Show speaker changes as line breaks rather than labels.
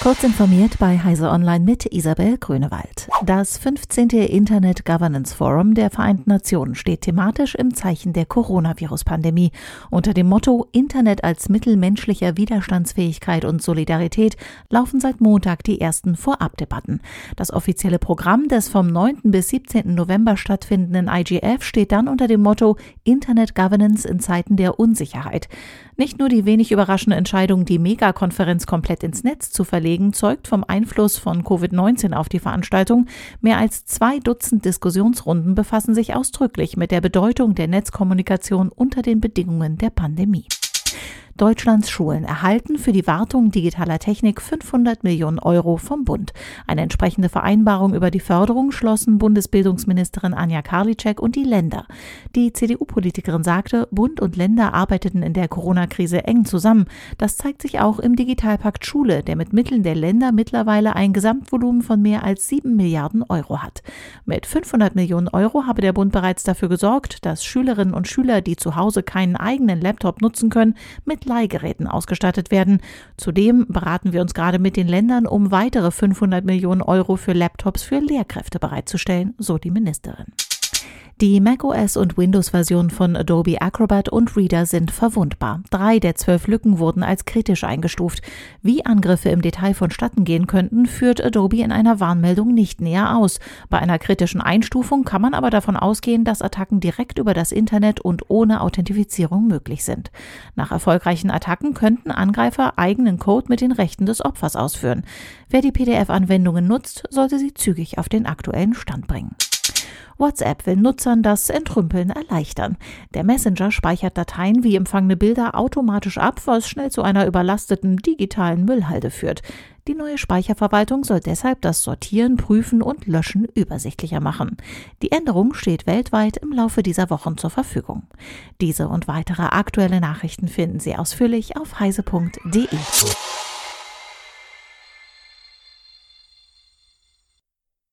Kurz informiert bei Heise Online mit Isabel Grünewald. Das 15. Internet Governance Forum der Vereinten Nationen steht thematisch im Zeichen der Coronavirus-Pandemie. Unter dem Motto Internet als Mittel menschlicher Widerstandsfähigkeit und Solidarität laufen seit Montag die ersten Vorabdebatten. Das offizielle Programm des vom 9. bis 17. November stattfindenden IGF steht dann unter dem Motto Internet Governance in Zeiten der Unsicherheit. Nicht nur die wenig überraschende Entscheidung, die Megakonferenz komplett ins Netz zu verlegen, zeugt vom Einfluss von Covid-19 auf die Veranstaltung. Mehr als zwei Dutzend Diskussionsrunden befassen sich ausdrücklich mit der Bedeutung der Netzkommunikation unter den Bedingungen der Pandemie. Deutschlands Schulen erhalten für die Wartung digitaler Technik 500 Millionen Euro vom Bund. Eine entsprechende Vereinbarung über die Förderung schlossen Bundesbildungsministerin Anja Karliczek und die Länder. Die CDU-Politikerin sagte, Bund und Länder arbeiteten in der Corona-Krise eng zusammen. Das zeigt sich auch im Digitalpakt Schule, der mit Mitteln der Länder mittlerweile ein Gesamtvolumen von mehr als 7 Milliarden Euro hat. Mit 500 Millionen Euro habe der Bund bereits dafür gesorgt, dass Schülerinnen und Schüler, die zu Hause keinen eigenen Laptop nutzen können, mit Leihgeräten ausgestattet werden. Zudem beraten wir uns gerade mit den Ländern, um weitere 500 Millionen Euro für Laptops für Lehrkräfte bereitzustellen, so die Ministerin. Die macOS und Windows-Versionen von Adobe Acrobat und Reader sind verwundbar. Drei der zwölf Lücken wurden als kritisch eingestuft. Wie Angriffe im Detail vonstatten gehen könnten, führt Adobe in einer Warnmeldung nicht näher aus. Bei einer kritischen Einstufung kann man aber davon ausgehen, dass Attacken direkt über das Internet und ohne Authentifizierung möglich sind. Nach erfolgreichen Attacken könnten Angreifer eigenen Code mit den Rechten des Opfers ausführen. Wer die PDF-Anwendungen nutzt, sollte sie zügig auf den aktuellen Stand bringen. WhatsApp will Nutzern das Entrümpeln erleichtern. Der Messenger speichert Dateien wie empfangene Bilder automatisch ab, was schnell zu einer überlasteten digitalen Müllhalde führt. Die neue Speicherverwaltung soll deshalb das Sortieren, Prüfen und Löschen übersichtlicher machen. Die Änderung steht weltweit im Laufe dieser Wochen zur Verfügung. Diese und weitere aktuelle Nachrichten finden Sie ausführlich auf heise.de.